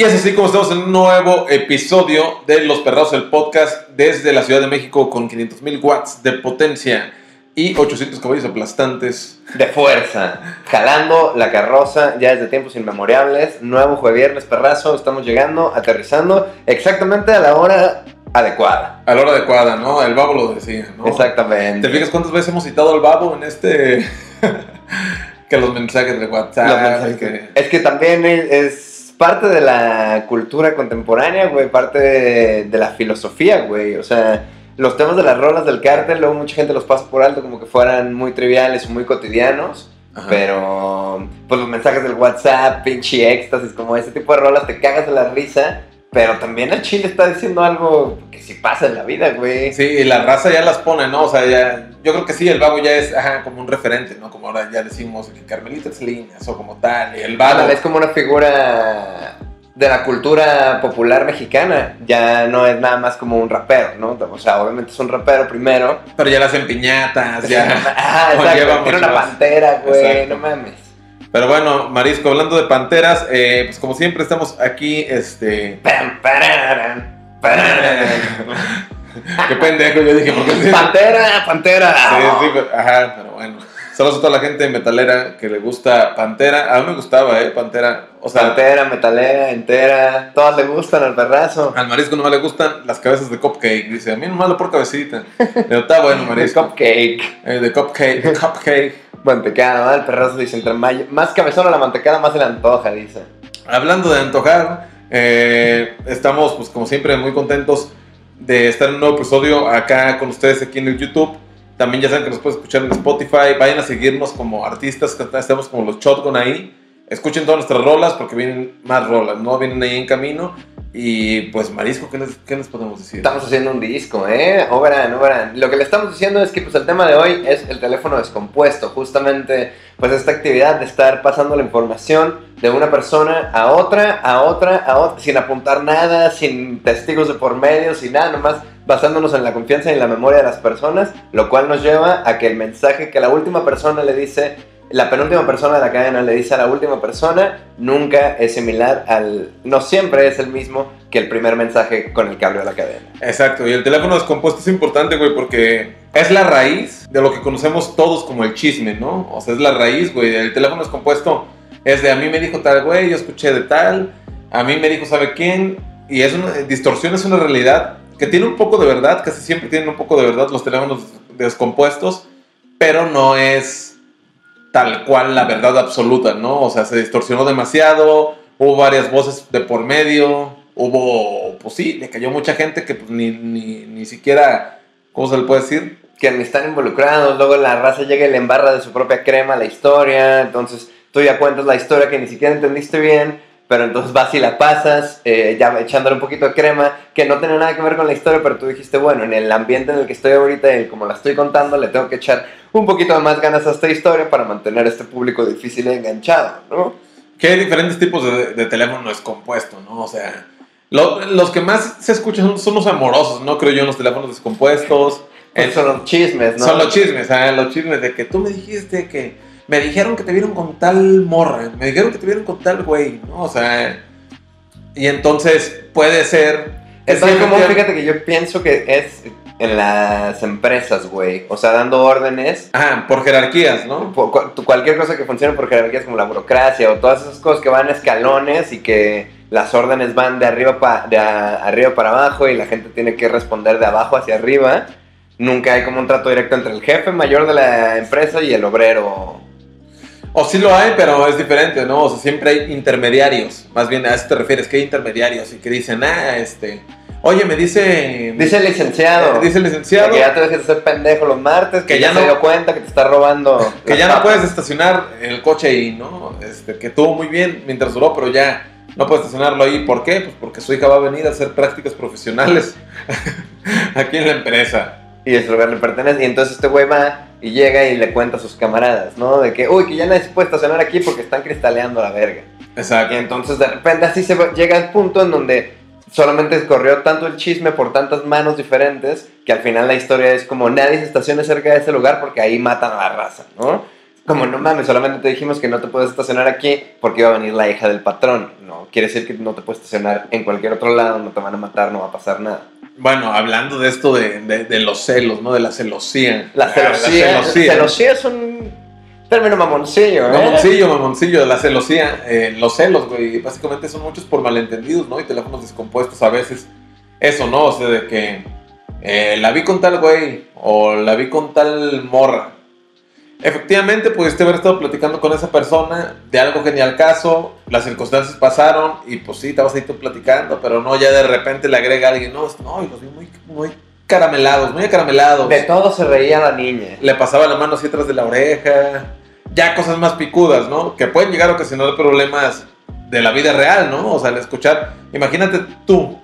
Y es así como estamos en un nuevo episodio de Los Perrados, el podcast desde la Ciudad de México con 500.000 watts de potencia y 800 caballos aplastantes. De fuerza, jalando la carroza ya desde tiempos inmemorables. Nuevo jueves viernes perrazo, estamos llegando, aterrizando exactamente a la hora adecuada. A la hora adecuada, ¿no? El babo lo decía, ¿no? Exactamente. ¿Te fijas cuántas veces hemos citado al babo en este... que los mensajes de WhatsApp? Los mensajes. que- Es que también es, es parte de la cultura contemporánea, güey, parte de, de la filosofía, güey. O sea, los temas de las rolas del cártel, luego mucha gente los pasa por alto como que fueran muy triviales muy cotidianos. Ajá. Pero, pues los mensajes del WhatsApp, pinche éxtasis, como ese tipo de rolas, te cagas de la risa. Pero también el chile está diciendo algo que sí pasa en la vida, güey. Sí, y la raza ya las pone, ¿no? O sea, ya, yo creo que sí, el babo ya es ajá, como un referente, ¿no? Como ahora ya decimos que Carmelita Salinas o como tal, y el babo. Es como una figura de la cultura popular mexicana. Ya no es nada más como un rapero, ¿no? O sea, obviamente es un rapero primero. Pero ya le hacen piñatas, ya. ah, exacto. Tiene una pantera, güey. Exacto. No mames. Pero bueno, Marisco, hablando de panteras, eh, pues como siempre estamos aquí, este. Qué pendejo, yo dije, ¿por qué? Pantera, pantera. Sí, sí, pero- ajá, pero bueno. Saludos a toda la gente metalera que le gusta Pantera. A mí me gustaba, ¿eh? Pantera. O sea, Pantera, metalera, entera. Todas le gustan al perrazo. al marisco nomás le gustan las cabezas de cupcake. Dice, a mí nomás la por cabecita. Pero está bueno, marisco. Cupcake. Eh, de cupcake, de cupcake. Mantecada, ¿no? El perrazo dice, entre más cabezona la mantecada, más se le antoja, dice. Hablando de antojar, eh, estamos, pues como siempre, muy contentos de estar en un nuevo episodio acá con ustedes aquí en el YouTube. También ya saben que nos pueden escuchar en Spotify. Vayan a seguirnos como artistas, estamos como los Shotgun ahí. Escuchen todas nuestras rolas porque vienen más rolas, ¿no? Vienen ahí en camino. Y pues, Marisco, ¿qué les, qué les podemos decir? Estamos haciendo un disco, ¿eh? Obran, obran. Lo que le estamos diciendo es que pues el tema de hoy es el teléfono descompuesto. Justamente, pues esta actividad de estar pasando la información de una persona a otra, a otra, a otra, sin apuntar nada, sin testigos de por medio, sin nada, nomás basándonos en la confianza y en la memoria de las personas, lo cual nos lleva a que el mensaje que la última persona le dice, la penúltima persona de la cadena le dice a la última persona, nunca es similar al, no siempre es el mismo que el primer mensaje con el que abrió la cadena. Exacto, y el teléfono descompuesto es importante, güey, porque es la raíz de lo que conocemos todos como el chisme, ¿no? O sea, es la raíz, güey. El teléfono descompuesto es de a mí me dijo tal, güey, yo escuché de tal, a mí me dijo sabe quién, y es una distorsión, es una realidad que tiene un poco de verdad, casi siempre tienen un poco de verdad los teléfonos descompuestos, pero no es tal cual la verdad absoluta, ¿no? O sea, se distorsionó demasiado, hubo varias voces de por medio, hubo, pues sí, le cayó mucha gente que pues, ni, ni, ni siquiera, ¿cómo se le puede decir? que ni están involucrados, luego la raza llega y le embarra de su propia crema la historia, entonces tú ya cuentas la historia que ni siquiera entendiste bien, pero entonces vas y la pasas, eh, ya echándole un poquito de crema, que no tiene nada que ver con la historia, pero tú dijiste, bueno, en el ambiente en el que estoy ahorita y como la estoy contando, le tengo que echar un poquito de más ganas a esta historia para mantener a este público difícil y enganchado, ¿no? Que hay diferentes tipos de, de teléfono descompuesto, ¿no? O sea, lo- los que más se escuchan son, son los amorosos, ¿no? Creo yo, en los teléfonos descompuestos. Pues En- son los chismes, ¿no? Son los chismes, ¿sabes? Los chismes de que tú me dijiste que. Me dijeron que te vieron con tal morra. Me dijeron que te vieron con tal güey, ¿no? O sea. Y entonces puede ser. Es efectivamente- fíjate que yo pienso que es en las empresas, güey, o sea, dando órdenes Ajá, por jerarquías, ¿no? por cu- cualquier cosa que funcione por jerarquías como la burocracia o todas esas cosas que van a escalones y que las órdenes van de arriba, pa- de a- arriba para abajo y la gente tiene que responder de abajo hacia arriba. Nunca hay como un trato directo entre el jefe mayor de la empresa y el obrero. O sí lo hay, pero es diferente, ¿no? O sea, siempre hay intermediarios. Más bien a eso te refieres, que hay intermediarios y que dicen, ah, este. Oye, me dice. Dice el licenciado. Dice el licenciado. Que ya te dejes de ser pendejo los martes, que, Que ya, ya se no- dio cuenta que te está robando. Que ya no puedes estacionar el coche ahí, ¿no? Este, que estuvo muy bien mientras duró, pero ya no puedes estacionarlo ahí. ¿Por qué? Pues porque su hija va a venir a hacer prácticas profesionales aquí en la empresa. y ese lugar le pertenece. Y entonces este güey va y llega y le cuenta a sus camaradas, ¿no? De que, uy, que ya nadie se puede estacionar aquí porque están cristaleando la verga. Exacto. Y entonces de repente así se va- llega al punto en donde solamente corrió tanto el chisme por tantas manos diferentes que al final la historia es como nadie se estacione cerca de ese lugar porque ahí matan a la raza, ¿no? como no mames, solamente te dijimos que no te puedes estacionar aquí porque iba a venir la hija del patrón. No, quiere decir que no te puedes estacionar en cualquier otro lado, no te van a matar, no va a pasar nada. Bueno, hablando de esto de, de- de los celos, ¿no? De la celosía. La Ah, celosía, celosía. celosía es un término mamoncillo, ¿eh? Mamoncillo, mamoncillo, la celosía. eh, los celos, güey, básicamente son muchos por malentendidos, ¿no? Y teléfonos descompuestos a veces. Eso, ¿no? O sea, de que eh, la vi con tal güey o la vi con tal morra. Efectivamente, pudiste haber estado platicando con esa persona de algo que ni al caso, las circunstancias pasaron y pues sí, estabas ahí tú platicando, pero no, ya de repente le agrega a alguien, no, no, y los vi muy, muy caramelados, muy acaramelados. De todo se reía la niña. le pasaba la mano así atrás de la oreja, ya cosas más picudas, ¿no? Que pueden llegar a ocasionar problemas de la vida real, ¿no? O sea, al escuchar, imagínate tú,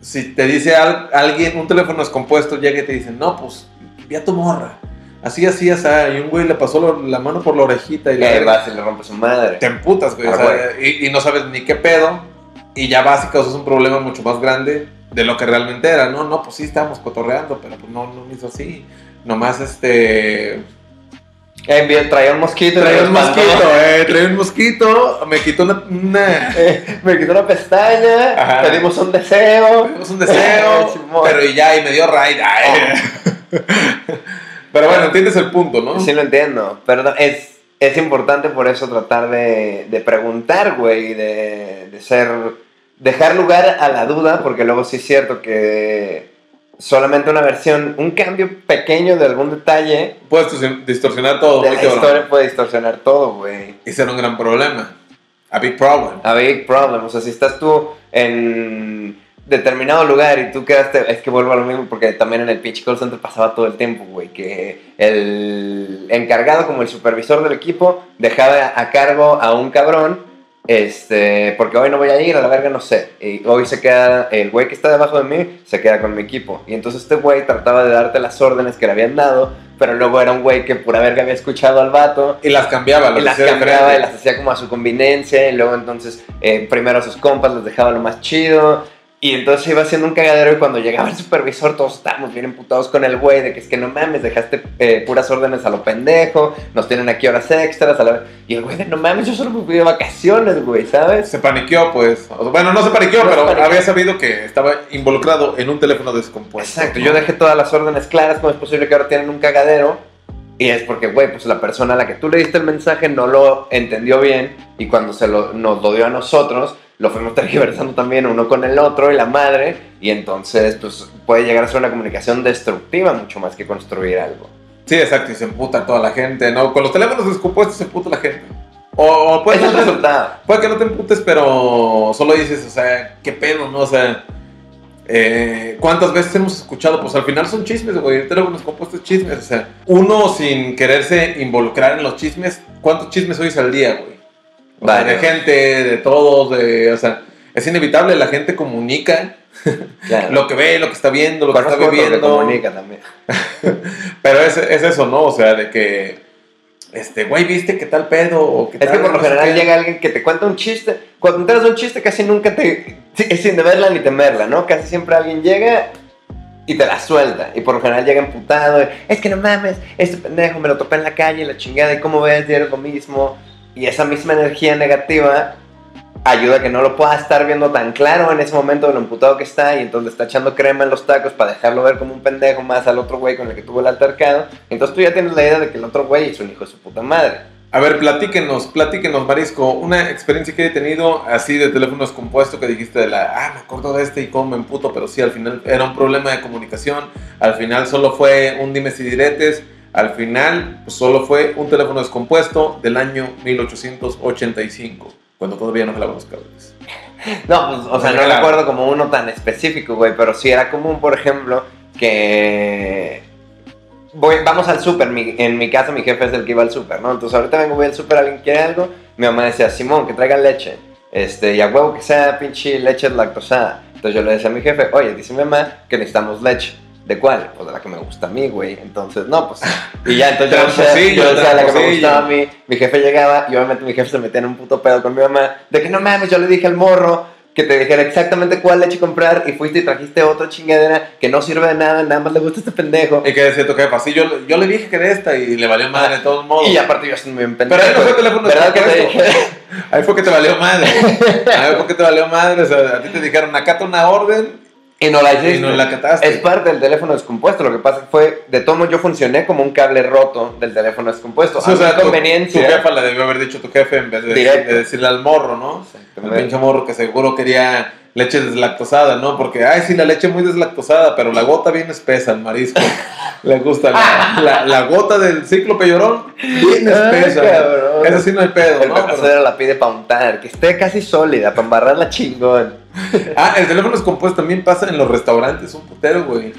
si te dice al- alguien, un teléfono descompuesto, llega y te dice, no, pues, vi a tu morra, así, así, así, y un güey le pasó lo- la mano por la orejita y Que verga. vas y le rompe su madre. te emputas, güey, o Ah, sea, y, y no sabes ni qué pedo, y ya vas y causas un problema mucho más grande de lo que realmente era, ¿no? No, pues sí, estábamos cotorreando, pero pues no, no me hizo así, nomás este... Eh, traía un mosquito. Traía un mosquito, eh, traía un mosquito, me quitó una... una Eh, me quitó una pestaña, Ajá. pedimos un deseo. tuvimos un deseo, pero y ya, y me dio raid. ay. pero bueno, entiendes el punto, ¿no? Sí lo entiendo, pero es, es importante por eso tratar de, de preguntar, güey, de, de ser, dejar lugar a la duda, porque luego sí es cierto que solamente una versión, un cambio pequeño de algún detalle Puedes distorsion- distorsionar todo, de la historia puede distorsionar todo, güey. Y ser un gran problema. A big problem. A big problem, o sea, si estás tú en determinado lugar y tú quedaste, es que vuelvo a lo mismo porque también en el pinche call center pasaba todo el tiempo, güey, que el encargado como el supervisor del equipo dejaba a cargo a un cabrón, este, porque hoy no voy a ir, a la verga no sé, y hoy se queda, el güey que está debajo de mí se queda con mi equipo, y entonces este güey trataba de darte las órdenes que le habían dado, pero luego era un güey que pura verga había escuchado al vato, Y las cambiaba, y las las hacía cambiaba y las hacía como a su conveniencia y luego entonces eh, primero a sus compas les dejaba lo más chido y entonces iba haciendo un cagadero y cuando llegaba el supervisor todos estábamos bien emputados con el güey de que es que no mames, dejaste eh, puras órdenes a lo pendejo, nos tienen aquí horas extras a la- y el güey de no mames, yo solo me fui de vacaciones, güey, ¿sabes? Se paniqueó, pues. Bueno, no se paniqueó, No se pero paniqueó. había sabido que estaba involucrado en un teléfono descompuesto. Exacto, yo dejé todas las órdenes claras, ¿cómo es posible que ahora tienen un cagadero? Y es porque, güey, pues la persona a la que tú le diste el mensaje no lo entendió bien y cuando se lo, nos lo dio a nosotros, lo fuimos tergiversando también uno con el otro y la madre, y entonces, pues puede llegar a ser una comunicación destructiva mucho más que construir algo. Sí, exacto, y se emputa toda la gente, ¿no? Con los teléfonos descompuestos se emputa la gente. O, puede, es no te- resultado. puede que no te emputes, pero solo dices, o sea, qué pedo, ¿no? O sea, eh, ¿cuántas veces hemos escuchado? Pues al final son chismes, güey. El teléfono descompuesto es chismes, o sea, uno sin quererse involucrar en los chismes, ¿cuántos chismes oyes al día, güey? O sea, de gente, de todos, de, o sea, es inevitable, la gente comunica Claro. lo que ve, lo que está viendo, lo que está que viviendo. comunica también. Pero es, es eso, ¿no? O sea, de que, este, güey, ¿viste qué tal pedo? O qué Es que por lo no general llega alguien que te cuenta un chiste. Cuando te enteras un chiste casi nunca te... Es sin deberla ni temerla, ¿no? Casi siempre alguien llega y te la suelta. Y por lo general llega emputado. Es que no mames, este pendejo me lo topé en la calle, la chingada, y cómo ves, diario lo mismo. Y esa misma energía negativa ayuda a que no lo pueda estar viendo tan claro en ese momento de lo emputado que está y entonces está echando crema en los tacos para dejarlo ver como un pendejo más al otro güey con el que tuvo el altercado. Entonces tú ya tienes la idea de que el otro güey es un hijo de su puta madre. A ver, platíquenos, platíquenos, Marisco, una experiencia que he tenido así de teléfono descompuesto que dijiste de la, ah, me acuerdo de este y cómo me emputo, pero sí, al final era un problema de comunicación, al final solo fue un dimes y diretes, al final pues, solo fue un teléfono descompuesto del año 1885, cuando todavía no jalaban los cables. No, pues, o sea, no recuerdo como uno tan específico, güey, pero sí era común, por ejemplo, que voy, vamos al súper, en mi casa mi jefe es el que iba al súper, ¿no? Entonces ahorita vengo, voy al súper, alguien quiere algo, mi mamá decía, Simón, que traiga leche, este, y a huevo que sea pinche leche lactosada. Entonces yo le decía a mi jefe, oye, dice mi mamá que necesitamos leche. ¿De cuál? Pues de la que me gusta a mí, güey. Entonces, no, pues. Y ya, entonces yo decía, Tramposillo, yo decía la que me gustaba a mí. Mi jefe llegaba y obviamente mi jefe se metía en un puto pedo con mi mamá. De que no mames, yo le dije al morro que te dijera exactamente cuál leche comprar y fuiste y trajiste otra chingadera que no sirve de nada, nada más le gusta este pendejo. Y que decía tu jefa, sí, yo, yo le dije que de esta y le valió madre de todos modos. Y aparte yo soy bien pendejo. Pero ahí no fue teléfono ¿Verdad que te dije? Ahí fue que te valió madre. Ahí fue que te valió madre. O sea, a ti te dijeron, acata una orden Y no la hiciste. y no la acataste. Es parte del teléfono descompuesto. Lo que pasa fue, de todo modo, yo funcioné como un cable roto del teléfono descompuesto. Sí, o sea, tu, tu conveniencia. jefa le debió haber dicho tu jefe en vez de, decirle al morro, ¿no? El pinche morro que seguro quería leche deslactosada, ¿no? Porque, ay, sí, la leche muy deslactosada, pero la gota bien espesa, el marisco. Le gusta la, la, la gota del cíclope llorón, bien Ay, espesa. cabrón. Eso sí no hay pedo, El ¿no? casero la pide para untar, que esté casi sólida, para embarrarla chingón. Ah, el teléfono descompuesto también pasa en los restaurantes, un putero, güey.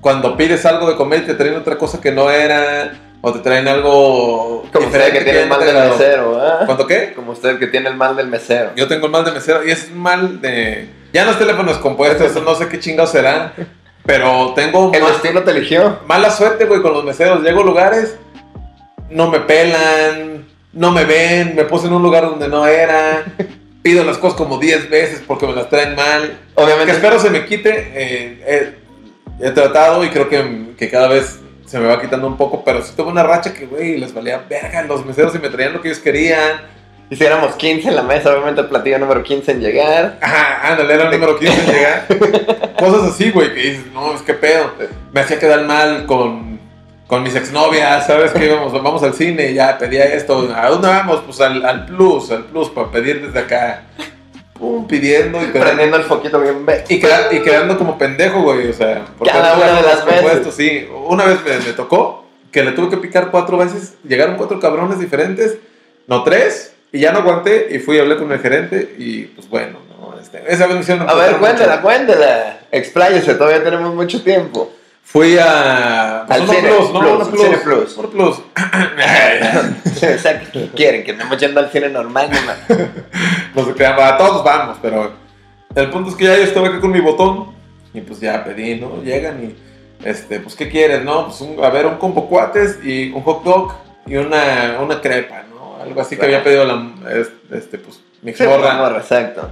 Cuando pides algo de comer y te traen otra cosa que no era, o te traen algo Como usted que tiene el mal del mesero, ¿ah? ¿Cuánto qué? Como usted que tiene el mal del mesero. Yo tengo el mal de mesero y es un mal de... Ya no es teléfono descompuesto, eso no sé qué chingados será, pero tengo El destino te eligió. mala suerte, güey, con los meseros. Llego a lugares, no me pelan, no me ven, me puse en un lugar donde no era, pido las cosas como 10 veces porque me las traen mal. Que Obviamente. espero se me quite. eh, eh, he tratado y creo que, que cada vez se me va quitando un poco, pero sí tuve una racha que, güey, les valía verga los meseros y me traían lo que ellos querían. Hiciéramos 15 en la mesa, obviamente el platillo número 15 en llegar. Ajá, ándale, era el número 15 en llegar. Cosas así, güey, que dices, no, es que pedo. Me hacía quedar mal con, con mis exnovias, ¿sabes? Que íbamos, vamos al cine y ya pedía esto. ¿A dónde vamos? Pues al, al plus, al plus, para pedir desde acá. Pum, pidiendo y. Prendiendo el foquito bien ve. Y, queda- y quedando como pendejo, güey, o sea. Cada una de las veces. Sí, una vez me, me tocó que le tuve que picar cuatro veces, llegaron cuatro cabrones diferentes, no tres, y ya no aguanté y fui y hablé con el gerente y pues bueno, no, este, esa vez me hicieron A ver, cuéntela, mucho. cuéntela. Expláyese, todavía tenemos mucho tiempo. Fui a... Al uno cine, plus, no, plus, uno plus, cine plus. uno plus. Exacto. ¿Qué quieren? Que andemos yendo al cine normal, no no se crean, a todos vamos, pero el punto es que ya yo estaba aquí con mi botón y pues ya pedí, ¿no? Llegan y, este, pues, ¿qué quieres, no? Pues, un- a ver, un combo cuates y un hot dog y una, una crepa, ¿no? Algo así que había pedido la, es- este, pues, mi Sí, morra. morra, exacto.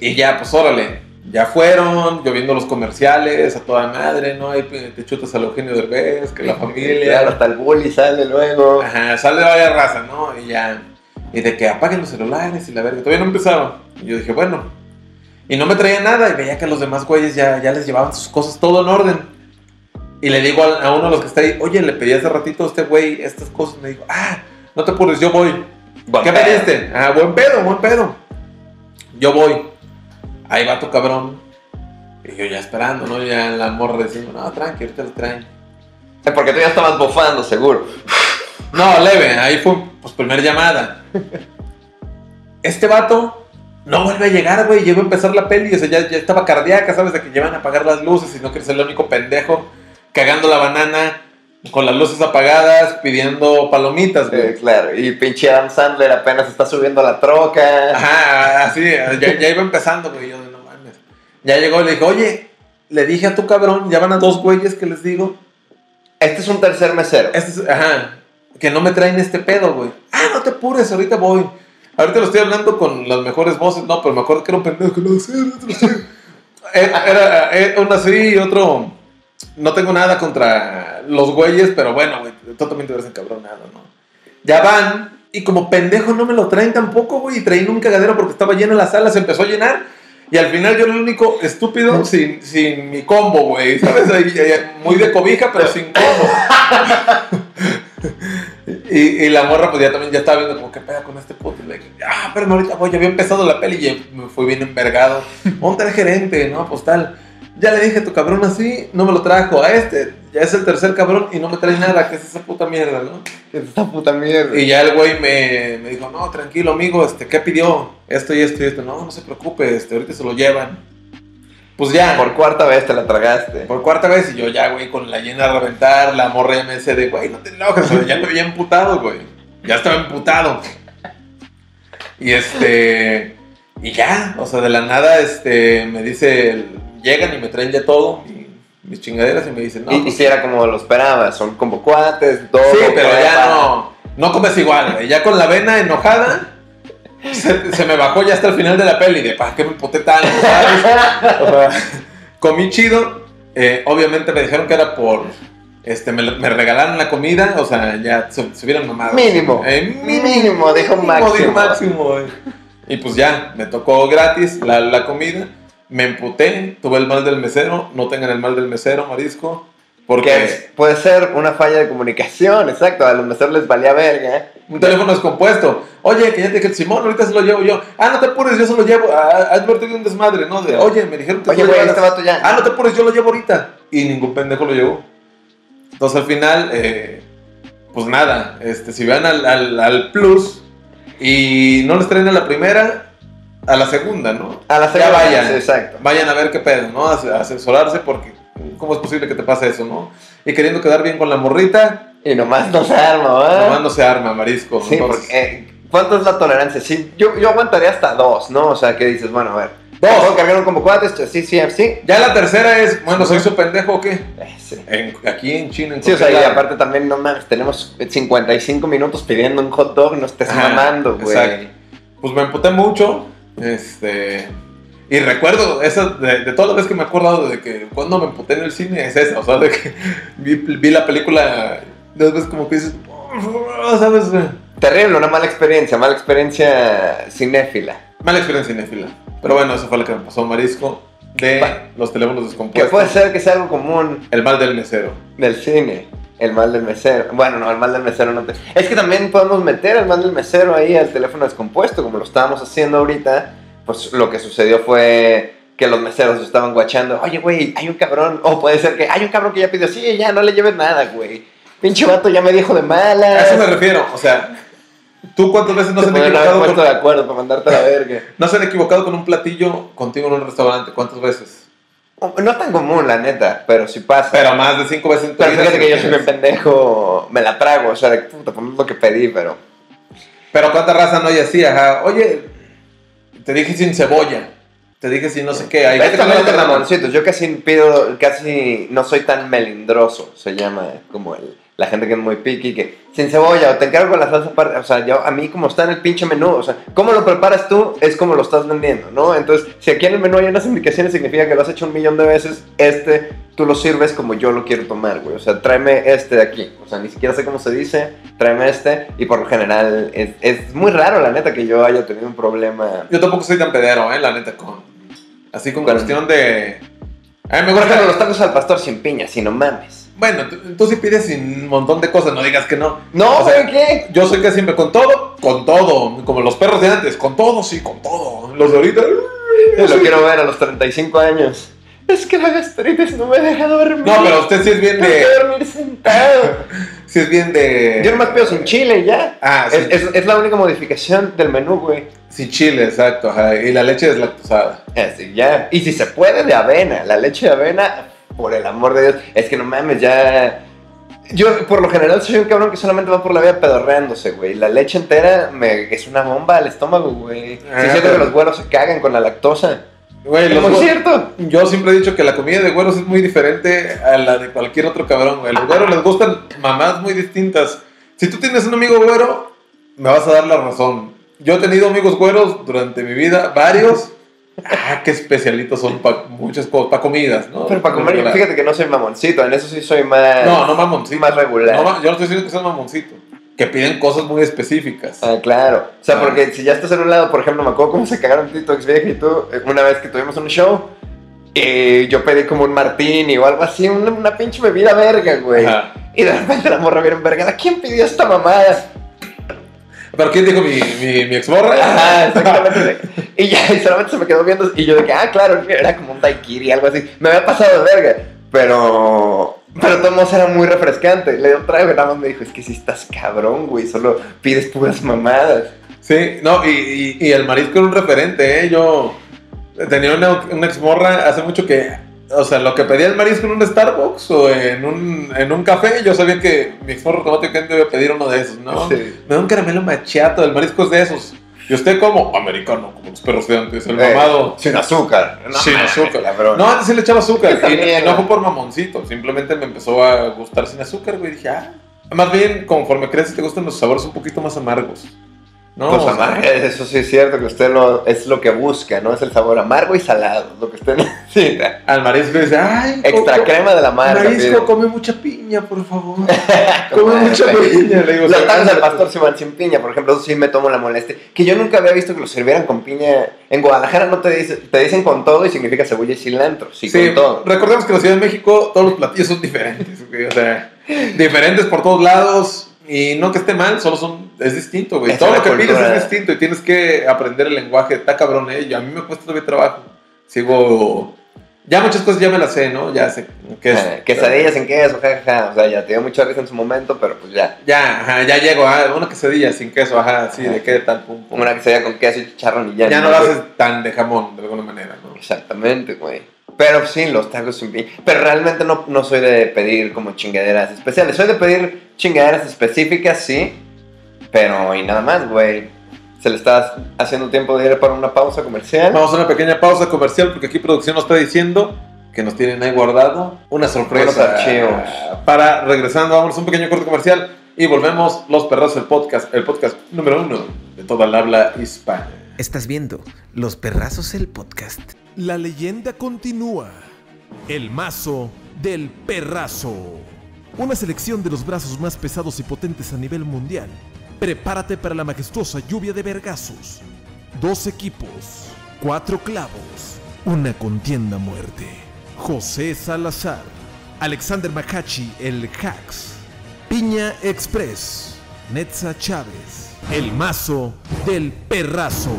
Y ya, pues, órale. Ya fueron, yo viendo los comerciales a toda madre, ¿no? Ahí te chutas al Eugenio Derbez, que la familia. Claro, hasta el bully sale luego. Ajá, sale vaya raza, ¿no? Y ya. Y de que apaguen los celulares y la verga. Todavía no empezaba. Y yo dije, bueno. Y no me traía nada. Y veía que los demás güeyes ya, ya les llevaban sus cosas todo en orden. Y le digo a, a uno de los que está ahí, oye, le pedí hace ratito a este güey estas cosas. Me dijo, ah, no te apures, yo voy. Buen ¿Qué pedo. pediste? Ah, buen pedo, buen pedo. Yo voy. Ahí va tu cabrón. Y yo ya esperando, ¿no? Ya la morra diciendo, no, tranqui, ahorita lo traen. Porque tú ya estabas bufando, seguro. No, leve, ahí fue, pues, primer llamada. Este vato no vuelve a llegar, güey. Llegó a empezar la peli, o sea, ya, ya estaba cardíaca, ¿sabes? De que llevan a apagar las luces y no quieres ser el único pendejo cagando la banana con las luces apagadas, pidiendo palomitas, güey. Eh, claro, y pinche Adam Sandler apenas está subiendo la troca. Ajá, así, ya, ya iba empezando, güey. Yo no mames. Ya llegó y le dijo, oye, le dije a tu cabrón, ya van a dos güeyes que les digo. Este es un tercer mesero. Este es- ajá, que no me traen este pedo, güey. Ah, no te apures, ahorita voy. Ahorita lo estoy hablando con las mejores voces, no, pero me acuerdo que era un pendejo que lo hacía, lo hacía. Era, era, eh, uno así y otro. No tengo nada contra los güeyes, pero bueno, güey, tú también te ves encabronado, ¿no? Ya van, y como pendejo no me lo traen tampoco, güey, y traían un cagadero porque estaba llena la sala, se empezó a llenar, y al final yo era el único estúpido sin, sin mi combo, güey, ¿sabes? Muy de cobija, pero sin combo. Y, y la morra, pues ya también ya estaba viendo como, ¿qué pega con este puto? Y le dije, ah, pero ahorita voy, ya había empezado la peli y me fui bien envergado. ¿Dónde está el gerente? No, pues tal. Ya le dije a tu cabrón así, no me lo trajo. A este, ya es el tercer cabrón y no me trae nada, que es esa puta mierda, ¿no? Esta puta mierda. Y ya el güey me, me dijo, no, tranquilo, amigo, este, ¿qué pidió? Esto y esto y esto. No, no se preocupe, este, ahorita se lo llevan. Pues ya. Por cuarta vez te la tragaste. Por cuarta vez y yo ya, güey, con la llena a reventar, la morra me de, güey, no te enojes, güey, ya me había emputado, güey. Ya estaba emputado. Y este, y ya, o sea, de la nada, este, me dice, el- llegan y me traen ya todo, mi- mis chingaderas, y me dicen, no, y, y pues, si era como lo esperabas, son como cuates, todo. sí, pero ya no, no comes igual, güey, ya con la vena enojada, se, se me bajó ya hasta el final de la peli, de para qué me emputé tanto, ¿sabes? Comí chido. eh, obviamente me dijeron que era por. Este, me, me regalaron la comida, o sea, ya se, se hubieran mamado. Mínimo. Eh, Mínimo, dijo máximo. dijo máximo, eh. Y pues ya, me tocó gratis la, la comida. Me emputé, tuve el mal del mesero. No tengan el mal del mesero, marisco. Porque Que puede ser una falla de comunicación, exacto. A los meseros les valía verga. un teléfono descompuesto. Oye, que ya te dije Simón, ahorita se lo llevo yo. Ah, no te apures, yo se lo llevo. Ah, has advertido un desmadre, ¿no? De, oye, me dijeron que Oye, güey, este vato ya. Ah, no te apures, yo lo llevo ahorita. Y ningún pendejo lo llevó. Entonces al final, eh, pues nada, este, si van al, al, al Plus y no les traen a la primera, a la segunda, ¿no? A la Ya segunda, vayan. sí, exacto. Vayan a ver qué pedo, ¿no? A asesorarse porque ¿cómo es posible que te pase eso, no? Y queriendo quedar bien con la morrita, Y nomás no se arma, ¿verdad? nomás no se arma, marisco. Sí, Entonces, porque, eh, ¿cuánto es la tolerancia? Sí, yo, yo aguantaría hasta dos, ¿no? O sea, que dices, bueno, a ver. Dos. ¿Puedo cargar un combo cuates? Sí, sí, sí. Ya la tercera es, bueno, soy su pendejo o qué? Eh, sí. En- aquí en China, en Sí, o sea, y aparte también, no mames, tenemos 55 minutos pidiendo un hot dog, no estés Ajá, mamando, güey. exacto. Pues me emputé mucho. Este. Y recuerdo, esa, de, de todas las veces que me he acordado de que cuando me emputé en el cine es esa. O sea, de que vi, vi la película. Dos veces como que dices. "Oh", ¿Sabes? Terrible, una mala experiencia, mala experiencia cinéfila. Mala experiencia cinéfila. Pero bueno, eso fue lo que me pasó, Marisco. De los teléfonos Que descompuestos. puede ser que sea algo común El mal del mesero. del cine. El mal del mesero. Bueno, no, el mal del mesero no te... Es que también podemos meter el mal del mesero ahí al teléfono descompuesto, como lo estábamos haciendo ahorita. Pues lo que sucedió fue que los meseros estaban guachando. Oye, güey, hay un cabrón. O puede ser que hay un cabrón que ya pidió, sí, ya no le lleves nada, güey. Pinche vato ya me dijo de A malas. eso me refiero. O sea, ¿tú cuántas veces no se han equivocado con, de acuerdo para mandarte a la verga. no se han equivocado con un platillo contigo en un restaurante? ¿Cuántas veces? No tan común, la neta, pero sí pasa. Pero más de cinco veces en tu Pero vida fíjate que yo soy bien pendejo, me la trago, o sea, de puta, pues es lo que pedí, pero... Pero cuánta raza no hay así, ajá. Oye, te dije sin cebolla. Te dije sin no sé qué. Hay Es gente que no mamoncitos, yo casi pido, casi no soy tan melindroso, se llama como el, la gente que es muy picky, que sin cebolla, o te encargo con la salsa aparte, o sea, yo, a mí como está en el pinche menú, o sea, cómo lo preparas tú es como lo estás vendiendo, ¿no? Entonces, si aquí en el menú hay unas indicaciones, significa que lo has hecho un millón de veces, este, tú lo sirves como yo lo quiero tomar, güey, o sea, tráeme este de aquí, o sea, ni siquiera sé cómo se dice, tráeme este, y por lo general, es, es muy raro, la neta, que yo haya tenido un problema... Yo tampoco soy tan pedero, eh, la neta, con. Así con Con- cuestión de. A mí me ejemplo, los tacos al pastor sin piña, si no mames. Bueno, tú, sí pides sin un montón de cosas, no digas que no. No, O sea, ¿saben qué? Yo soy que siempre con todo, con todo. Como los perros de antes, con todo, sí, con todo. Los de ahorita. Yo lo quiero ver a los 35 años. Es que la gastritis no me deja dormir. No, pero usted sí es bien Tengo de. dormir sentado. Sí es bien de. Yo nomás pido sin chile ya. Ah, sí. Es, es- es la única modificación del menú, güey. Sin chile, exacto. Ajá. Y la leche deslactosada. Así, ya. Y si se puede, de avena. La leche de avena, por el amor de Dios. Es que no mames, ya. Yo, por lo general, soy un cabrón que solamente va por la vida pedorreándose, güey. La leche entera me, es una bomba al estómago, güey. Ah, Sí, que los güeros se cagan con la lactosa. Güey, Es los cierto. Yo siempre he dicho que la comida de güeros es muy diferente a la de cualquier otro cabrón, güey. Los güeros les gustan mamás muy distintas. Si tú tienes un amigo güero, me vas a dar la razón. Yo he tenido amigos güeros durante mi vida, varios. Ah, qué especialitos son para muchas cosas, para comidas, ¿no? Pero para comer, Regular. fíjate que no soy mamoncito. En eso sí soy más. No, no mamoncito. Más regular. No, yo no estoy diciendo que sean mamoncito. Que piden cosas muy específicas. Ah, claro. O sea, Ah. porque si ya estás en un lado, por ejemplo, me acuerdo cómo se cagaron Tito ex vieja y tú, eh, una vez que tuvimos un show, y yo pedí como un martini o algo así, una, una pinche bebida verga, güey. Ajá. Y de repente la morra vieron verga. ¿Quién pidió esta mamada? ¿Pero quién dijo mi, mi, mi ex morra? Ajá, exactamente. y ya, y solamente se me quedó viendo. Y yo de que, ah, claro, era como un daiquiri, algo así. Me había pasado de verga. Pero. Pero de todos modos era muy refrescante. Le dio un trago y nada más me dijo, es que si estás cabrón, güey, solo pides puras mamadas. Sí, no, y, y, y el marisco era un referente, ¿eh? Yo tenía una, una exmorra hace mucho que, o sea, lo que pedía el marisco en un Starbucks o en un, en un café, yo sabía que mi exmorra automáticamente iba a pedir uno de esos, ¿no? Sí. Me da un caramelo machiato, el marisco es de esos. Y usted como americano, como los perros de antes, el Eh, mamado. Sin azúcar. Sin azúcar. No, antes sí le echaba azúcar. Y no fue por mamoncito. Simplemente me empezó a gustar sin azúcar, güey. Dije, ah. Más bien, conforme creces, te gustan los sabores un poquito más amargos. ¿No? Pues eso sí es cierto, que usted lo, es lo que busca, ¿no? Es el sabor amargo y salado, lo que usted necesita. al marisco dice, ay, Extra crema de la marca. Marisco, pide. come mucha piña, por favor. Come mucha piña. Le digo, Los "Se tacos al pastor se van sin piña, por ejemplo, eso sí me tomo la molestia. Que yo nunca había visto que lo sirvieran con piña. En Guadalajara no te dicen, te dicen con todo y significa cebolla y cilantro. Sí, Sí, con todo. recordemos que en la Ciudad de México todos los platillos son diferentes, o sea, diferentes por todos lados y no que esté mal, solo son, es distinto, güey. Todo lo que pides cultura. es distinto y tienes que aprender el lenguaje, está cabrón, eh, y a mí me cuesta todavía trabajo. Sigo, ya muchas cosas ya me las sé, ¿no? Ya sé qué es. Eh, quesadillas en queso, jajaja. O sea, ya te dio mucha risa en su momento, pero pues ya. Ya, ajá, ya llego, ah, una quesadilla sin queso, ajá, sí, de qué tal, pum, pum. Una quesadilla con queso y chicharrón y ya. Ya no lo haces tan de jamón, de alguna manera, ¿no? Exactamente, güey. Pero sí, los tacos sin. Pero realmente no, no soy de pedir como chingaderas especiales. Soy de pedir chingaderas específicas, sí. Pero y nada más, güey. Se le está haciendo tiempo de ir para una pausa comercial. Vamos a una pequeña pausa comercial porque aquí producción nos está diciendo que nos tienen ahí guardado una sorpresa. Para regresando, vamos a un pequeño corte comercial y volvemos Los Perros, el podcast, el podcast número uno de toda el habla hispana. Estás viendo Los Perrazos el podcast. La leyenda continúa. El mazo del perrazo. Una selección de los brazos más pesados y potentes a nivel mundial. Prepárate para la majestuosa lluvia de vergazos. Dos equipos, cuatro clavos, una contienda muerte. José Salazar, Alexander Macachi, el Hacks, Piña Express, Netza Chávez, el mazo del perrazo.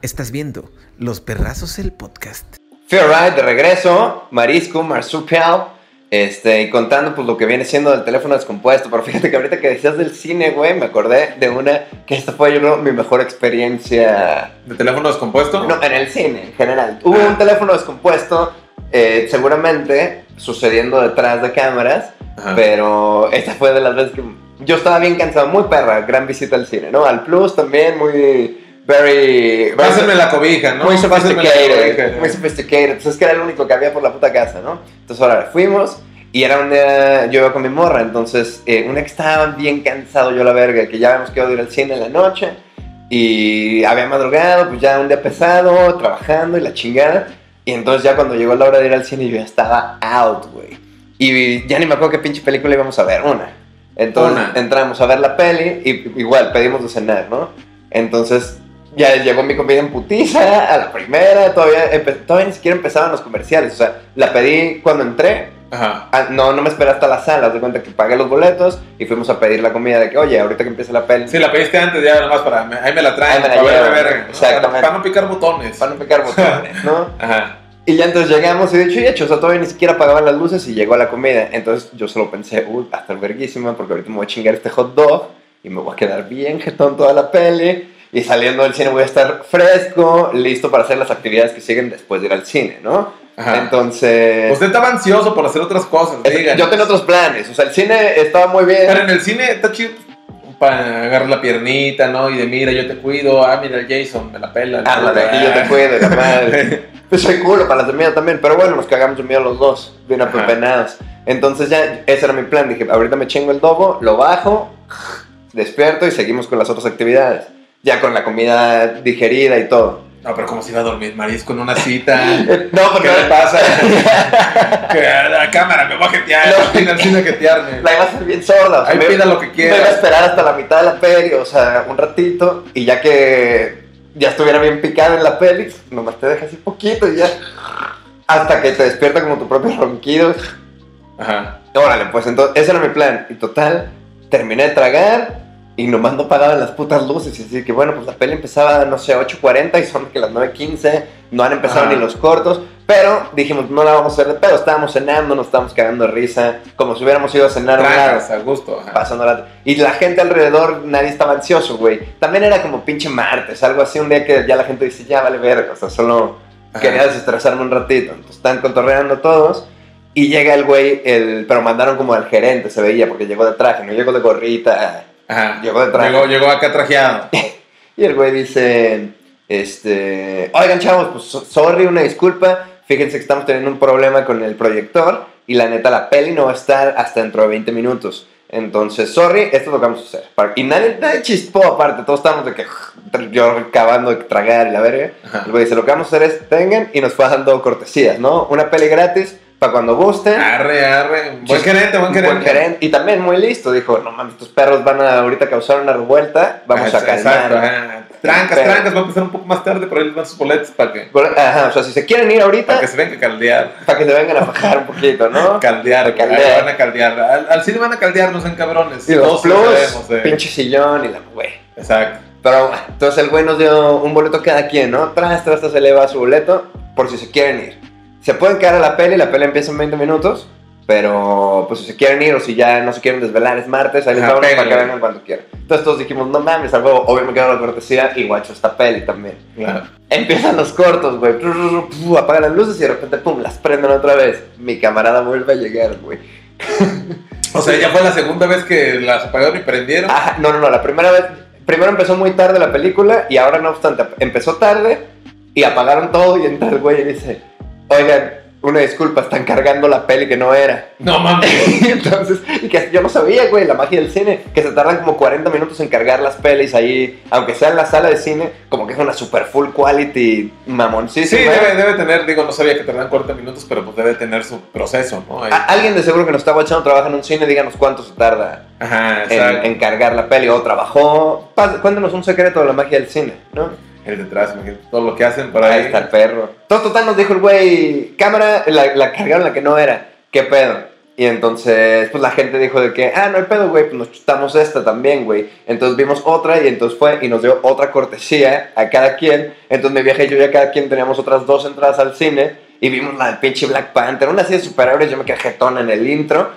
Estás viendo Los Perrazos el podcast. Fear Ride de regreso. Marisco, marsupial. Este, y contando pues lo que viene siendo del teléfono descompuesto. Pero fíjate que ahorita que decías del cine, güey, me acordé de una que esta fue yo creo mi mejor experiencia ¿De teléfono descompuesto? No, en el cine, en general. Hubo un teléfono descompuesto, eh, seguramente sucediendo detrás de cámaras, Ajá. pero esta fue de las veces que yo estaba bien cansado, muy perra, gran visita al cine, ¿no? Al Plus también, muy, very... Pásenme la cobija, ¿no? Muy sophisticated, cobija. muy sophisticated. Pues es que era el único que había por la puta casa, ¿no? Entonces ahora fuimos y era un día, yo iba con mi morra, entonces eh, un día que estaba bien cansado yo la verga, que ya habíamos quedado de ir al cine en la noche y había madrugado, pues ya un día pesado, trabajando y la chingada. Y entonces ya cuando llegó la hora de ir al cine yo ya estaba out, güey. Y ya ni me acuerdo qué pinche película íbamos a ver, una. Entonces Una. entramos a ver la peli y igual pedimos de cenar, ¿no? Entonces ya llegó mi comida en putiza a la primera, todavía, todavía ni siquiera empezaban los comerciales, o sea, la pedí cuando entré, Ajá. ah, no, no me esperé hasta la sala, de cuenta que pagué los boletos y fuimos a pedir la comida de que, oye, ahorita que empiece la peli, Sí, la pediste antes ya nomás para... Ahí me la traen, Ahí me la para ver, llevan, ver, ¿no? exactamente. Para no picar botones. para no picar botones, ¿no? Ajá. Y ya entonces llegamos y dicho y hecho, o sea, todavía ni siquiera apagaban las luces y llegó la comida. Entonces yo solo pensé, uy, va a estar verguísima porque ahorita me voy a chingar este hot dog y me voy a quedar bien jetón toda la peli. Y saliendo del cine voy a estar fresco, listo para hacer las actividades que siguen después de ir al cine, ¿no? Ajá. Entonces... Usted estaba ansioso por hacer otras cosas, es- yo tenía otros planes, o sea, el cine estaba muy bien. Pero en el cine está chido pues, para agarrar la piernita, ¿no? Y de mira, yo te cuido. Ah, mira, el Jason, me la pela. Ah, la de aquí yo te cuido, y la madre. Pues soy culo para las de miedo también, pero bueno, nos cagamos de miedo los dos, bien apepenados. Entonces ya, ese era mi plan, dije, ahorita me chingo el dobo, lo bajo, despierto y seguimos con las otras actividades. Ya con la comida digerida y todo. No, pero como si iba a dormir marisco en una cita. No, ¿Qué porque le pasa? que a la cámara me voy a jetear. No. No. Jetearme. la iba a hacer bien sorda. o sea, Ahí me- pida lo que Me iba a quiera. esperar hasta la mitad de la peli, o sea, un ratito, y ya que ya estuviera bien picada en la peli, nomás te deja así poquito y ya. Hasta que te despierta como tu propio ronquido. Ajá. Órale, pues entonces, ese era mi plan. Y total, terminé de tragar y nomás no pagaban las putas luces. Y así que bueno, pues la peli empezaba, no sé, 8.40 y son que las 9.15. No han empezado Ajá. ni los cortos. Pero dijimos, no la vamos a hacer de pedo. Estábamos cenando, nos estábamos cagando de risa. Como si hubiéramos ido a cenar Trajas, a gusto. Ajá. pasando la... Y la gente alrededor, nadie estaba ansioso, güey. También era como pinche martes, algo así, un día que ya la gente dice, ya vale verga, o sea, solo Ajá. quería desestresarme un ratito. Entonces están cotorreando todos y llega el güey, el... pero mandaron como al gerente, se veía, porque llegó de traje, no llegó de gorrita. Ajá. Llegó de traje. Llegó, llegó acá trajeado. Y el güey dice, este, oigan chavos, pues so- sorry, una disculpa, fíjense que estamos teniendo un problema con el proyector y la neta la peli no va a estar hasta dentro de 20 minutos. Entonces, sorry, esto es lo que vamos a hacer. Y nadie, nadie chispó aparte, todos estábamos de que yo acabando de tragar y la verga. El güey dice, lo que vamos a hacer es, tengan y nos fue dando cortesías, ¿no? Una peli gratis para cuando gusten. Arre, arre. Buen gerente, buen gerente. Buen gerente. Y también muy listo, dijo, no mames, estos perros van a ahorita causar una revuelta, vamos Ah, a calmar. Exacto. Trancas, Pero- trancas, va a empezar un poco más tarde, pero ahí les dan sus boletos para que, Ajá, o sea, si se quieren ir para ahorita, que se vengan a caldear. para que se vengan a bajar un poquito, ¿no? Caldear, Caldear. van a caldear. Al, al cine van a caldear, no sean cabrones. Y los Todos plus, sabemos, eh. pinche sillón y la güey. Exacto. Pero bueno, entonces el güey nos dio un boleto cada quien, ¿no? Tras, tras, tras, se eleva su boleto por si se quieren ir. Se pueden quedar a la peli, la peli empieza en 20 minutos, pero pues si se quieren ir o si ya no se quieren desvelar, es martes, ahí les vamos para que vengan cuando quieran. Entonces todos dijimos, no mames, al huevo, obvio me quedo la cortesía y guacho esta peli también. Claro. Empiezan los cortos, güey. Apagan las luces y de repente, pum, las prenden otra vez. Mi camarada vuelve a llegar, güey. O sea, ya fue la segunda vez que las apagaron y prendieron. Ajá, no, no, no, la primera vez. Primero empezó muy tarde la película y ahora, no obstante, empezó tarde y apagaron todo y entra el güey y dice: Oigan, una disculpa, están cargando la peli que no era. No mames. Entonces, y que yo no sabía, güey, la magia del cine, que se tardan como 40 minutos en cargar las pelis ahí, aunque sea en la sala de cine, como que es una super full quality mamoncísima. Sí, debe, debe tener, digo, no sabía que tardan 40 minutos, pero pues debe tener su proceso, ¿no? Ahí. Alguien de seguro que nos está watchando trabaja en un cine, díganos cuánto se tarda Ajá, en, cargar la peli o trabajó. Pas- Cuéntanos un secreto de la magia del cine, ¿no? El detrás, imagínate, todo lo que hacen por Ahí ahí. está el perro. Todo total nos dijo el güey, cámara, la, la cargaron la que no era. ¿Qué pedo? Y entonces, pues la gente dijo de que, ah, no hay pedo, güey, pues nos chutamos esta también, güey. Entonces vimos otra y entonces fue y nos dio otra cortesía a cada quien. Entonces mi vieja y yo ya cada quien teníamos otras dos entradas al cine y vimos la de pinche Black Panther, una así de superhéroes, yo me quedé jetón en el intro.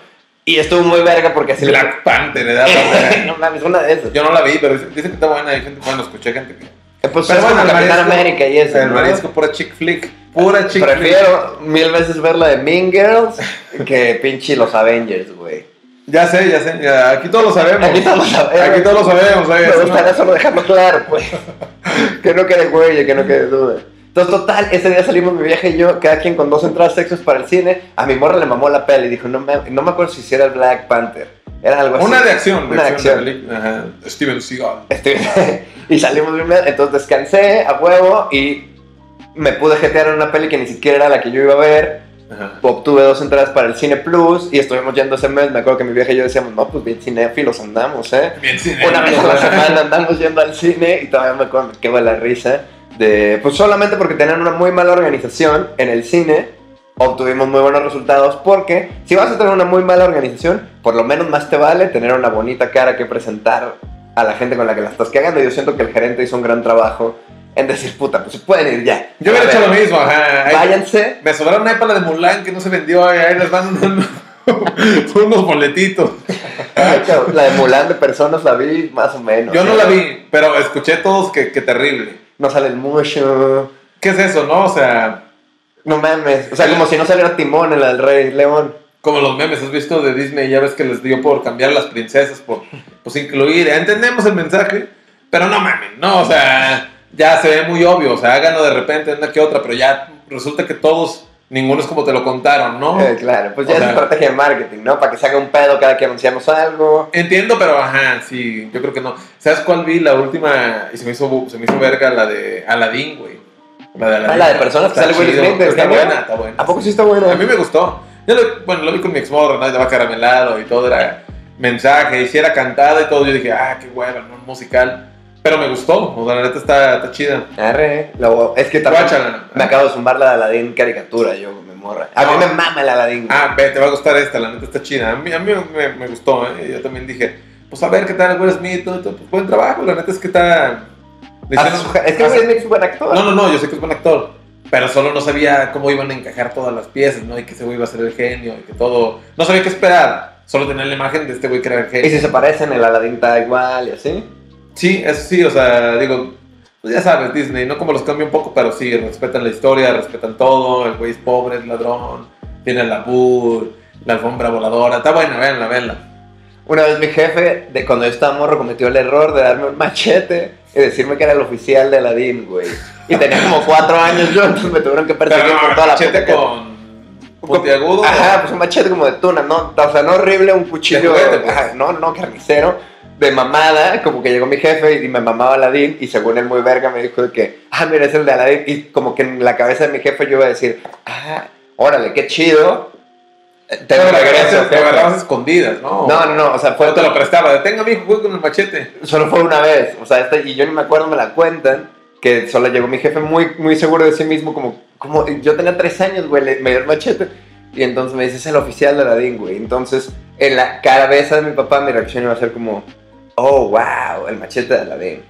Y estuvo muy verga porque así le- Black Panther, ¿verdad? no mames, una de esas. Yo no la vi, pero dicen, dicen que está buena. Hay gente, bueno, escuché gente que. Eh, Pues Pero es bueno, como Capitán marisco- América y eso. El ¿no? marisco, pura chick flick. Pura chick flick. Prefiero mil veces ver la de Mean Girls que pinche los Avengers, güey. Ya sé, ya sé. ya, aquí todos lo sabemos. Aquí todos lo sabemos. Aquí todos lo sabemos. Me No- gustaría solo dejarlo claro, güey. que no quede güey, que no quede duda. Entonces, total, ese día salimos mi vieja y yo, cada quien con dos entradas sexos para el cine. A mi morra le mamó la peli y dijo, no me, no me acuerdo si hiciera el Black Panther. Era algo así. Una de acción. Una de acción. de Ajá. Steven Seagal. Este, y salimos bien, entonces descansé a huevo y me pude jetear en una peli que ni siquiera era la que yo iba a ver. Ajá. Obtuve dos entradas para el Cine Plus y estuvimos yendo ese mes. Me acuerdo que mi vieja y yo decíamos, no, pues bien cinéfilos andamos, ¿eh? Bien, sí, Una vez a la semana andamos yendo al cine y todavía me acuerdo, me quedo la risa. De, pues solamente porque tenían una muy mala organización en el cine, obtuvimos muy buenos resultados. Porque si vas a tener una muy mala organización, por lo menos más te vale tener una bonita cara que presentar a la gente con la que la estás cagando. Yo siento que el gerente hizo un gran trabajo en decir, puta, pues pueden ir ya. Yo hubiera hecho lo mismo, ajá. Váyanse. Me sobraron ahí para la de Mulan que no se vendió. Ahí, les van unos, unos boletitos. La de Mulan de personas la vi más o menos. Yo no la vi, pero escuché todos que, que terrible. No salen mucho. ¿Qué es eso, no? O sea, No mames. O sea, como si no saliera Timón en la del Rey León. como los memes, ¿has visto de Disney? Ya ves que les dio por cambiar las princesas, por pues incluir. Entendemos el mensaje, pero no mamen, ¿no? O sea, ya se ve muy obvio. O sea, háganlo de repente una que otra, pero ya resulta que todos, ninguno es como te lo contaron, ¿no? Eh, claro, pues ya O es sea- estrategia de marketing, ¿no? Para que se haga un pedo cada que anunciamos algo. Entiendo, pero ajá, sí, yo creo que no. ¿Sabes cuál vi? La última, y se me hizo, se me hizo verga, la de Aladdin, güey. La de Ah, la de personas que Está sale Will Smith Está genio. buena, está buena. ¿A poco sí está buena? A mí me gustó. Yo lo, bueno, lo vi con mi exmorra, ¿no? Estaba caramelado y todo era mensaje, y si era cantada y todo. Yo dije, ah, qué hueva, no musical. Pero me gustó, o sea, la neta está, está chida. Arre, lo- es que también Guáchala. me acabo de zumbar la de Aladdin caricatura, yo me morra. A mí No. me mama el Aladdin. Ah, ve, te va a gustar esta, la neta está chida. A mí, a mí me, me gustó, ¿eh? Yo también dije, pues a ver qué tal Will Smith, todo, todo, pues buen trabajo, la neta es que está... hicieron- es que Smith es buen actor. No, no, no, yo sé que es buen actor, pero solo no sabía cómo iban a encajar todas las piezas, ¿no? Y que ese güey iba a ser el genio y que todo... No sabía qué esperar, solo tenía la imagen de este güey que era el Y genio. si se parecen, el Aladdin está igual y así. Sí, eso sí, o sea, digo, pues ya sabes, Disney, no como los cambia un poco, pero sí, respetan la historia, respetan todo, el güey es pobre, es ladrón, tiene el labur, la alfombra voladora, está buena, véanla, véanla. Una vez mi jefe, de cuando yo estaba morro, cometió el error de darme un machete y decirme que era el oficial de Aladdin, güey. Y tenía como cuatro años yo, entonces me tuvieron que perseguir por toda la puta con... Puntiagudo. Ajá, pues un machete como de tuna, ¿no? O sea, no horrible, un cuchillo. Juguete, pues. ajá, no, no, carnicero. De mamada, como que llegó mi jefe y me mamaba Aladín y según él muy verga me dijo que, ah, mira, es el de Aladín. Y como que en la cabeza de mi jefe yo iba a decir, ah, órale, qué chido. Te lo te agarrabas escondidas, ¿no? No, no, no, o sea, fue Yo te lo prestaba. Detenga, mijo, juega con el machete. solo fue una vez, o sea, este, y yo ni me acuerdo, me la cuentan, que solo llegó mi jefe muy, muy seguro de sí mismo, como, como yo tenía tres años, güey, le- me dio el machete, y entonces me dice, es el oficial de Aladín, güey, entonces, en la cabeza de mi papá, mi reacción iba a ser como, oh, wow, el machete de Aladín,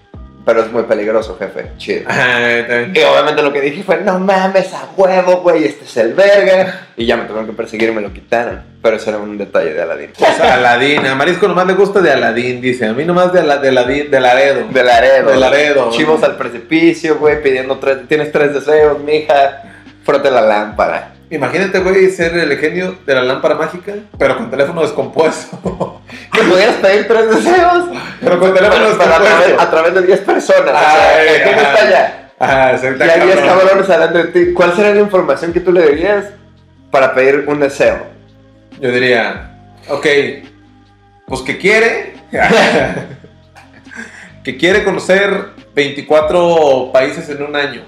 pero es muy peligroso, jefe, chido. Y obviamente lo que dije fue, no mames, a huevo, güey, este es el verga, y ya me tuvieron que perseguir y me lo quitaron, pero eso era un detalle de Aladín. Sea, Aladín. A Marisco nomás le gusta de Aladín, dice. A mí nomás de, Ala- de Aladín, de Laredo. De Laredo. De Laredo. Chivos al precipicio, güey, pidiendo tres. Tienes tres deseos, mija. Frote la lámpara. Imagínate, güey, ser el genio de la lámpara mágica, pero con teléfono descompuesto. Que pudieras pedir tres deseos. pero con teléfono a, través, descompuesto. a través de 10 personas. o Ay, sea, el genio ajá. está allá. Se Y está hay 10 cabrón. cabrones hablando de ti. ¿Cuál sería la información que tú le dirías para pedir un deseo? Yo diría, ok, pues que quiere, que quiere conocer 24 países en un año,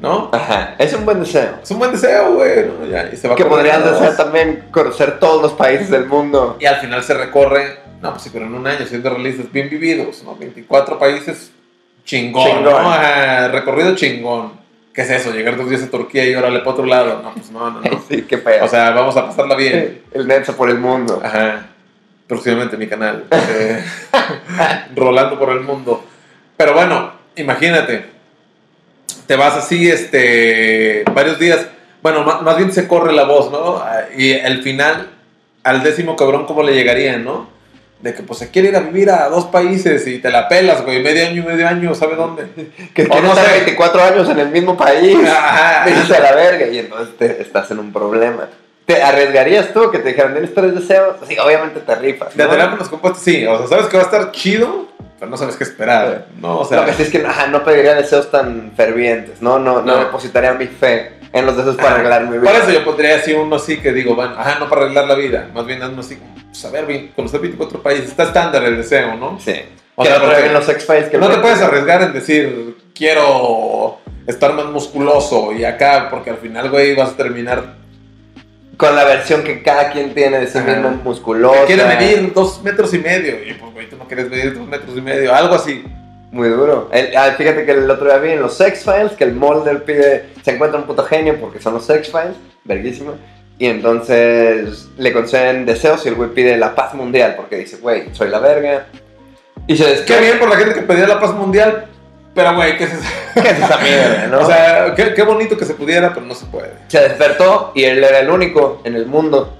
¿no? Ajá, es un buen deseo. Es un buen deseo, güey, ¿no? Ya, y se va Que podrías desear también conocer todos los países del mundo. Y al final se recorre, no, pues sí, pero en un año, siendo realistas, bien vividos, ¿no? 24 países, chingón, Chingón. ¿no? Ajá, recorrido chingón. ¿Qué es eso? Llegar dos días a Turquía y órale para otro lado. No, pues no, no, no. Sí, qué pedo. O sea, vamos a pasarla bien. el Netza por el mundo. Ajá. Próximamente mi canal. eh, rolando por el mundo. Pero bueno, imagínate. Te vas así, este, varios días. Bueno, ma- más bien se corre la voz, ¿no? Ah, Y el final, al décimo cabrón, ¿cómo le llegarían, no? De que pues se quiere ir a vivir a dos países y te la pelas, güey. Medio año, medio año, ¿sabe dónde? Que O tienes no estar sé. 24 años en el mismo país. Ajá. A la verga y entonces te- estás en un problema. ¿Te arriesgarías tú que te dijeran, tienes tres deseos? Sí, obviamente te rifas. De ¿no? teléfonos compuestos, sí. O sea, sabes que va a estar chido, pero no sabes qué esperar. No, o sea. Lo que sí es que ajá, no pediría deseos tan fervientes, ¿no? No, no. No. depositaría mi fe en los deseos para arreglar mi vida. Por eso yo pondría así uno así que digo, bueno, ajá, no para arreglar la vida, más bien uno así, como, pues a ver, vi- conocer 24 países, está estándar el deseo, ¿no? Sí. O que sea, lo traen los X-Files. que no te puedes arriesgar en decir, quiero estar más musculoso y acá, porque al final, güey, vas a terminar, Con la versión que cada quien tiene de sí mismo musculosa. quiere medir dos metros y medio, y pues, güey, tú no quieres medir dos metros y medio, algo así. Muy duro. El- ah, fíjate que el otro día vi en los X-Files que el Mulder pide, se encuentra un puto genio porque son los X-Files, verguísimo. Y entonces le conceden deseos y el güey pide la paz mundial porque dice, güey, soy la verga. Y se Qué bien por la gente que pedía la paz mundial, pero, güey, ¿qué es eso? ¿Qué es esa mierda, no? O sea, qué, qué bonito que se pudiera, pero no se puede. se despertó y él era el único en el mundo.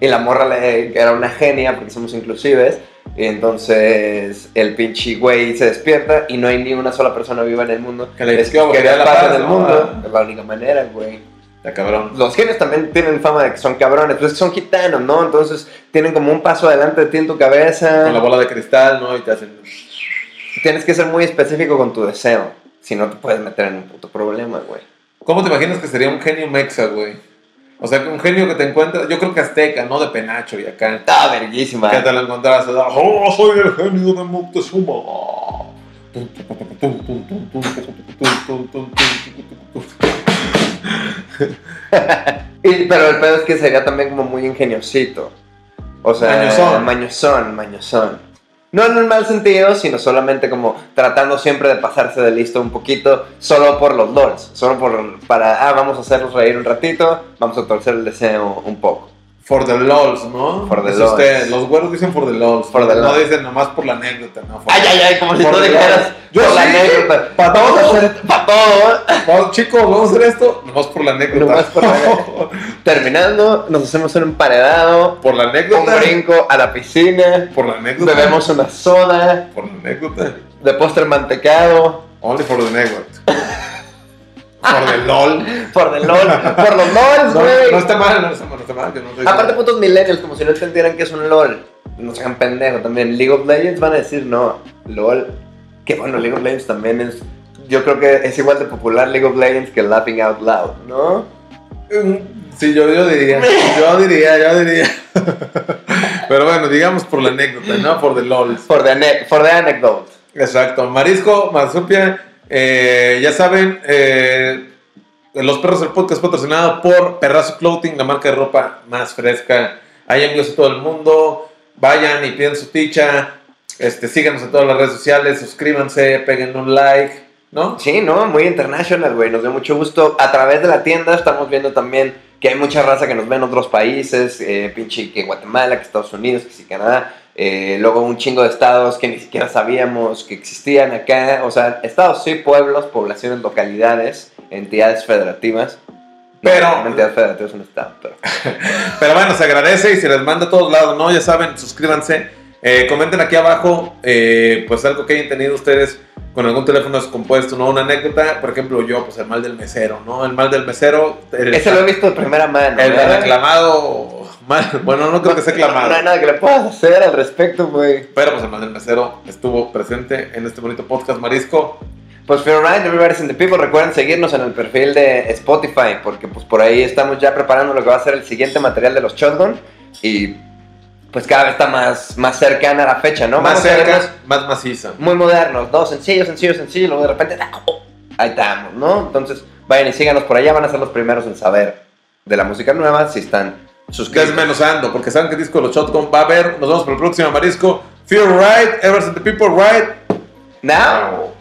Y la morra le, era una genia porque somos inclusives. Y entonces el pinche güey se despierta y no hay ni una sola persona viva en el mundo. Que le es que "Quería la paz paz", en el ¿no? mundo. Ah. Es la única manera, güey. Está cabrón. Los genios también tienen fama de que son cabrones, pues son gitanos, ¿no? Entonces tienen como un paso adelante de ti en tu cabeza. Con la bola de cristal, ¿no? Y te hacen... Tienes que ser muy específico con tu deseo. Si no te puedes meter en un puto problema, güey. ¿Cómo te imaginas que sería un genio mexa, güey? O sea, que un genio que te encuentra, yo creo que azteca, ¿no? De penacho y acá. Está verguísima. Que te lo encontrás, oh, soy el genio de Moctezuma. Y- pero el pedo es que sería también como muy ingeniosito. O sea, Mañosón. mañosón, mañosón. No en un mal sentido, sino solamente como tratando siempre de pasarse de listo un poquito, solo por los LOLs. Solo por, para, ah, vamos a hacerlos reír un ratito, vamos a torcer el deseo un poco. For the lols, ¿no? For the Es lols. usted, Los güeros dicen for the lols. For the no lols. dicen nomás por la anécdota, ¿no? For- Ay, ay, ay, como si the dijeras por la sí, anécdota. pa' vamos a todo. para todo. Vamos, chicos, vamos a hacer esto nomás por la anécdota. Nomás por la Terminando, nos hacemos un emparedado, por la un anécdota. brinco a la piscina, Por la anécdota. bebemos una soda, Por la anécdota. de postre mantecado. Only for the network. For the LOL. Por el LOL, por los LOLs, No, güey. no está mal, no está mal, no está mal. yo no estoy Aparte, putos millennials, como si no entendieran que es un LOL. No sean pendejos también. League of Legends van a decir no. LOL. Que bueno, League of Legends también es. Yo creo que es igual de popular League of Legends que Laughing Out Loud, ¿no? Mm, Sí, yo, yo diría, yo diría, yo diría. Pero bueno, digamos por la anécdota, ¿no? Por the LOL. For the, for the anecdote. Exacto. Marisco, Marsupia, eh, ya saben, eh, Los Perros del Podcast patrocinado por Perrazo Clothing, la marca de ropa más fresca. Hay envíos a todo el mundo. Vayan y piden su ticha. Este, síganos en todas las redes sociales, suscríbanse, peguen un like, ¿no? Sí, ¿no? Muy international, güey. Nos dio mucho gusto. A través de la tienda estamos viendo también que hay mucha raza que nos ve en otros países. eh, pinche que Guatemala, que Estados Unidos, que sí Canadá. Eh, luego un chingo de estados que ni siquiera sabíamos que existían acá. O sea, estados sí, pueblos, poblaciones, localidades, entidades federativas. Pero- Una entidad federativa es un estado, pero... Pero bueno, se agradece y se les manda a todos lados, ¿no? Ya saben, suscríbanse. Eh, comenten aquí abajo, eh, pues algo que hayan tenido ustedes con algún teléfono descompuesto, ¿no? Una anécdota, por ejemplo, yo, pues el mal del mesero, ¿no? El mal del mesero. El, Ese lo he visto de primera mano. el ¿verdad? reclamado mal. Bueno, no creo que sea No hay clamado. nada que le puedas hacer al respecto, güey. Pero pues el del mesero estuvo presente en este bonito podcast Marisco. Pues Feel Right, Everybody's in the People. Recuerden seguirnos en el perfil de Spotify, porque pues por ahí estamos ya preparando lo que va a ser el siguiente material de los Shotgun. Y pues cada vez está más, más cercana a la fecha, ¿no? más Vamos a vernos cerca, más maciza. Muy modernos, ¿no? Sencillo, sencillo, sencillo. Luego de repente, ¡ah! oh, ahí estamos, ¿no? Entonces vayan y síganos por allá. Van a ser los primeros en saber de la música nueva si están suscritos. Desmenuzando, porque saben que disco de los Shotgun va a haber. Nos vemos para el próximo Marisco. Feel right, ever since the people right. Now.